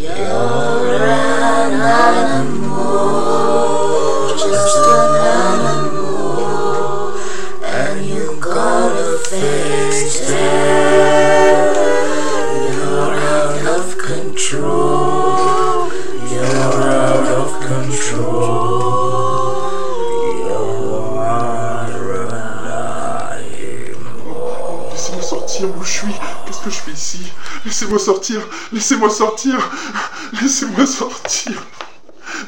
Yeah. Que je fais ici Laissez-moi sortir. Laissez-moi sortir. Laissez-moi sortir.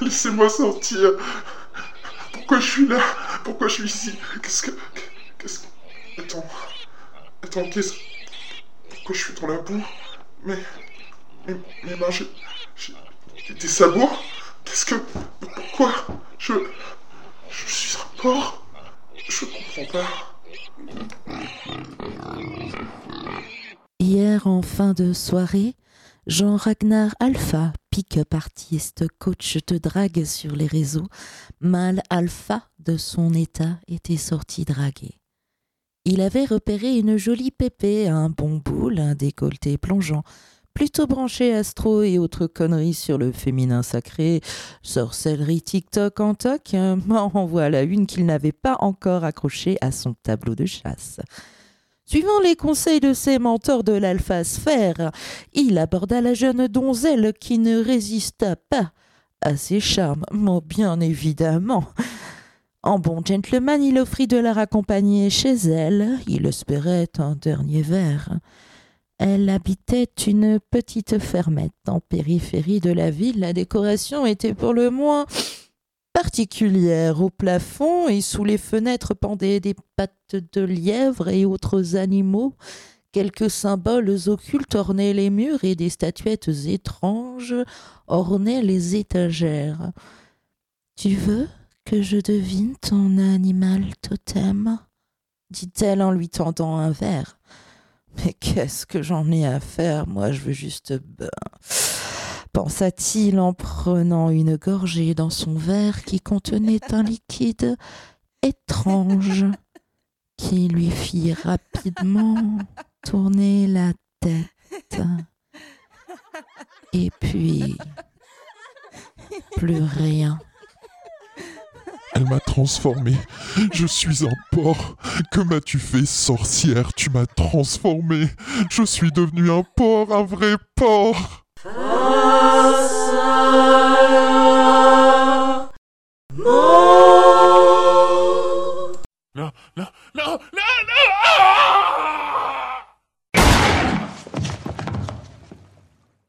Laissez-moi sortir. Pourquoi je suis là? Pourquoi je suis ici? Qu'est-ce que... Qu'est-ce que... Attends. Attends, qu'est-ce... Pourquoi je suis dans la boue? Mais... Mais... Mes mains, j'ai... J'ai... Des sabots Qu'est-ce que... Pourquoi Je... Je suis un porc Je comprends pas. Hier, en fin de soirée, Jean-Ragnar Alpha, pick-up artiste, coach de drague sur les réseaux, mâle alpha de son état, était sorti draguer. Il avait repéré une jolie pépée, un bon boule, un décolleté plongeant, plutôt branché astro et autres conneries sur le féminin sacré, sorcellerie TikTok en toc, en voilà une qu'il n'avait pas encore accrochée à son tableau de chasse. Suivant les conseils de ses mentors de l'alpha-sphère, il aborda la jeune donzelle qui ne résista pas à ses charmes, mais bien évidemment. En bon gentleman, il offrit de la raccompagner chez elle. Il espérait un dernier verre. Elle habitait une petite fermette en périphérie de la ville. La décoration était pour le moins particulière. Au plafond et sous les fenêtres pendaient des pattes de lièvre et autres animaux. Quelques symboles occultes ornaient les murs et des statuettes étranges ornaient les étagères. Tu veux que je devine ton animal totem? dit-elle en lui tendant un verre. Mais qu'est-ce que j'en ai à faire? Moi, je veux juste pensa-t-il en prenant une gorgée dans son verre qui contenait un liquide étrange qui lui fit rapidement tourner la tête. Et puis, plus rien. Elle m'a transformé. Je suis un porc. Que m'as-tu fait, sorcière? Tu m'as transformé. Je suis devenu un porc, un vrai porc. Pass